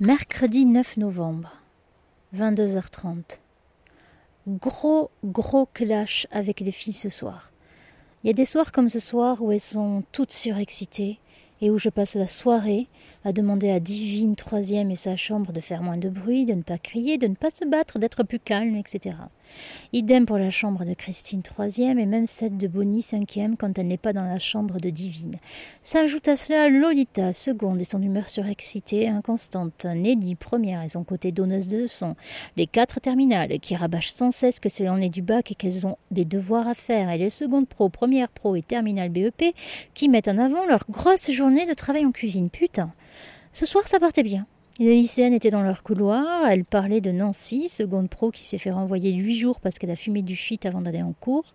Mercredi 9 novembre, 22h30. Gros, gros clash avec les filles ce soir. Il y a des soirs comme ce soir où elles sont toutes surexcitées et où je passe la soirée à demander à Divine troisième et sa chambre de faire moins de bruit, de ne pas crier, de ne pas se battre, d'être plus calme, etc. Idem pour la chambre de Christine troisième et même celle de Bonnie cinquième quand elle n'est pas dans la chambre de Divine. S'ajoute à cela Lolita seconde et son humeur surexcitée inconstante, Nelly première et son côté donneuse de leçons, les quatre terminales qui rabâchent sans cesse que c'est l'année du bac et qu'elles ont des devoirs à faire, et les secondes pro, première pro et terminale BEP qui mettent en avant leur grosse journée de travail en cuisine. Putain ce soir, ça partait bien. Les lycéennes étaient dans leur couloir, elles parlaient de Nancy, seconde pro qui s'est fait renvoyer huit jours parce qu'elle a fumé du shit avant d'aller en cours.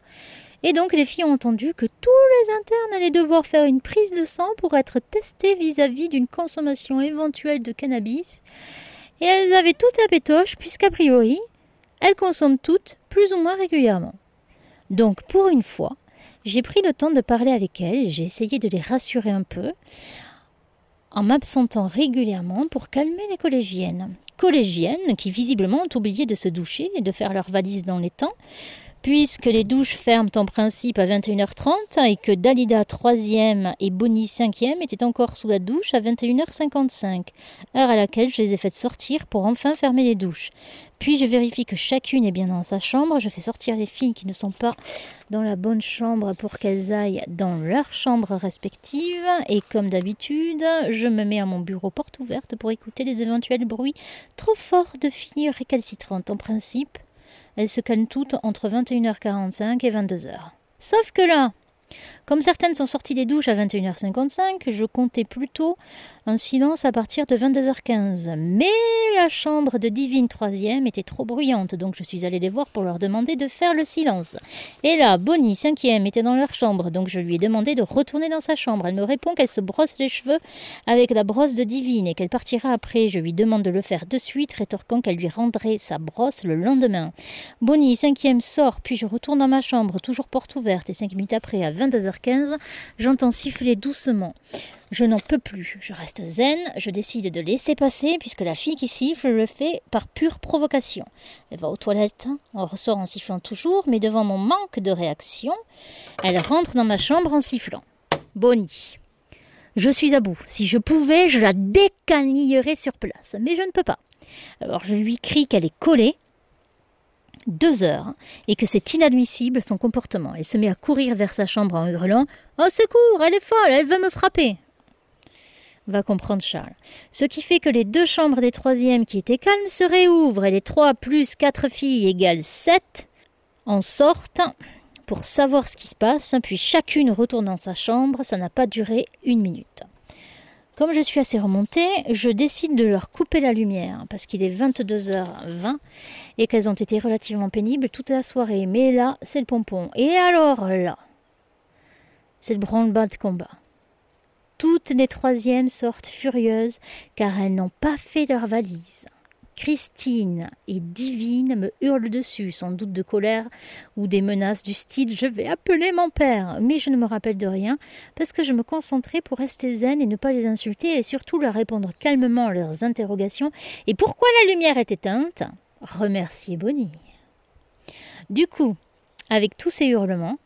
Et donc les filles ont entendu que tous les internes allaient devoir faire une prise de sang pour être testés vis-à-vis d'une consommation éventuelle de cannabis. Et elles avaient tout à pétoche, puisqu'a priori, elles consomment toutes plus ou moins régulièrement. Donc pour une fois, j'ai pris le temps de parler avec elles, j'ai essayé de les rassurer un peu, en m'absentant régulièrement pour calmer les collégiennes. Collégiennes qui visiblement ont oublié de se doucher et de faire leurs valises dans les temps, puisque les douches ferment en principe à 21h30 et que Dalida 3e et Bonnie 5e étaient encore sous la douche à 21h55, heure à laquelle je les ai faites sortir pour enfin fermer les douches. Puis je vérifie que chacune est bien dans sa chambre, je fais sortir les filles qui ne sont pas dans la bonne chambre pour qu'elles aillent dans leur chambre respective. Et comme d'habitude, je me mets à mon bureau porte ouverte pour écouter les éventuels bruits trop forts de filles récalcitrantes en principe elles se calment toutes entre 21h45 et 22h. Sauf que là, comme certaines sont sorties des douches à 21h55, je comptais plutôt un silence à partir de 22h15. Mais la chambre de Divine troisième était trop bruyante, donc je suis allée les voir pour leur demander de faire le silence. Et là, Bonnie cinquième était dans leur chambre, donc je lui ai demandé de retourner dans sa chambre. Elle me répond qu'elle se brosse les cheveux avec la brosse de Divine et qu'elle partira après. Je lui demande de le faire de suite, rétorquant qu'elle lui rendrait sa brosse le lendemain. Bonnie cinquième sort, puis je retourne dans ma chambre, toujours porte ouverte, et cinq minutes après, à 22h15, j'entends siffler doucement. Je n'en peux plus. Je reste zen, je décide de laisser passer puisque la fille qui siffle le fait par pure provocation. Elle va aux toilettes, on ressort en sifflant toujours, mais devant mon manque de réaction, elle rentre dans ma chambre en sifflant. Bonnie. Je suis à bout. Si je pouvais, je la décanillerais sur place. Mais je ne peux pas. Alors je lui crie qu'elle est collée, deux heures et que c'est inadmissible son comportement. Elle se met à courir vers sa chambre en hurlant Au secours, elle est folle, elle veut me frapper va comprendre Charles. Ce qui fait que les deux chambres des troisièmes qui étaient calmes se réouvrent et les trois plus quatre filles égale sept en sortent pour savoir ce qui se passe, puis chacune retourne dans sa chambre, ça n'a pas duré une minute. Comme je suis assez remontée, je décide de leur couper la lumière, parce qu'il est 22h20 et qu'elles ont été relativement pénibles toute la soirée. Mais là, c'est le pompon. Et alors là, c'est le branle-bas de combat. Toutes les troisièmes sortent furieuses car elles n'ont pas fait leur valise. Christine et Divine me hurlent dessus, sans doute de colère ou des menaces du style Je vais appeler mon père. Mais je ne me rappelle de rien, parce que je me concentrais pour rester zen et ne pas les insulter et surtout leur répondre calmement à leurs interrogations. Et pourquoi la lumière est éteinte? Remercier Bonnie. Du coup, avec tous ces hurlements,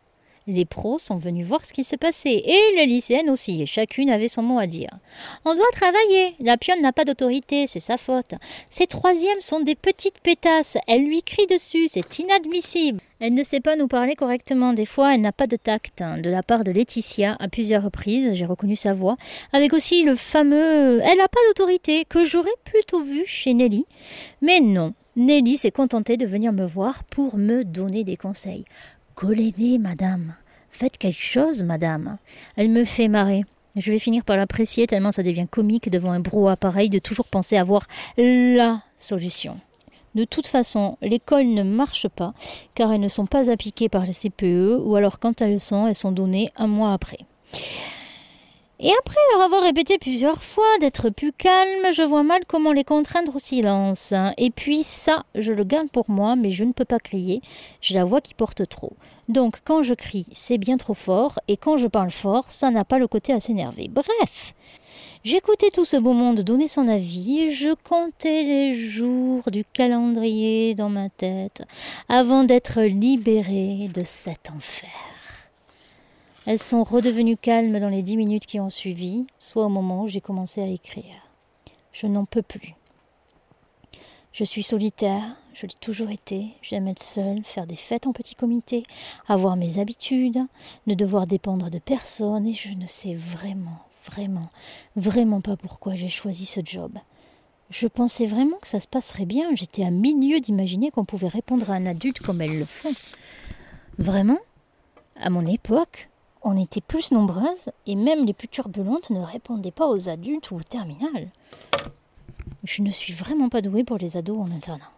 les pros sont venus voir ce qui se passait, et les lycéennes aussi, et chacune avait son mot à dire. On doit travailler, la pionne n'a pas d'autorité, c'est sa faute. Ces troisièmes sont des petites pétasses, elle lui crie dessus, c'est inadmissible. Elle ne sait pas nous parler correctement, des fois elle n'a pas de tact. De la part de Laetitia, à plusieurs reprises, j'ai reconnu sa voix, avec aussi le fameux Elle n'a pas d'autorité, que j'aurais plutôt vu chez Nelly. Mais non, Nelly s'est contentée de venir me voir pour me donner des conseils. Madame. Faites quelque chose, madame. Elle me fait marrer. Je vais finir par l'apprécier tellement ça devient comique devant un brouhaha pareil de toujours penser avoir la solution. De toute façon, l'école ne marche pas car elles ne sont pas appliquées par la CPE ou alors quand elles sont, elles sont données un mois après. Et après leur avoir répété plusieurs fois d'être plus calme, je vois mal comment les contraindre au silence. Et puis ça, je le garde pour moi, mais je ne peux pas crier. J'ai la voix qui porte trop. Donc quand je crie, c'est bien trop fort, et quand je parle fort, ça n'a pas le côté à s'énerver. Bref, J'écoutais tout ce beau monde donner son avis je comptais les jours du calendrier dans ma tête avant d'être libérée de cet enfer. Elles sont redevenues calmes dans les dix minutes qui ont suivi, soit au moment où j'ai commencé à écrire. Je n'en peux plus. Je suis solitaire, je l'ai toujours été, j'aime être seule, faire des fêtes en petit comité, avoir mes habitudes, ne devoir dépendre de personne, et je ne sais vraiment, vraiment, vraiment pas pourquoi j'ai choisi ce job. Je pensais vraiment que ça se passerait bien, j'étais à milieu d'imaginer qu'on pouvait répondre à un adulte comme elles le font. Vraiment? À mon époque, on était plus nombreuses et même les plus turbulentes ne répondaient pas aux adultes ou au terminal. Je ne suis vraiment pas douée pour les ados en internat.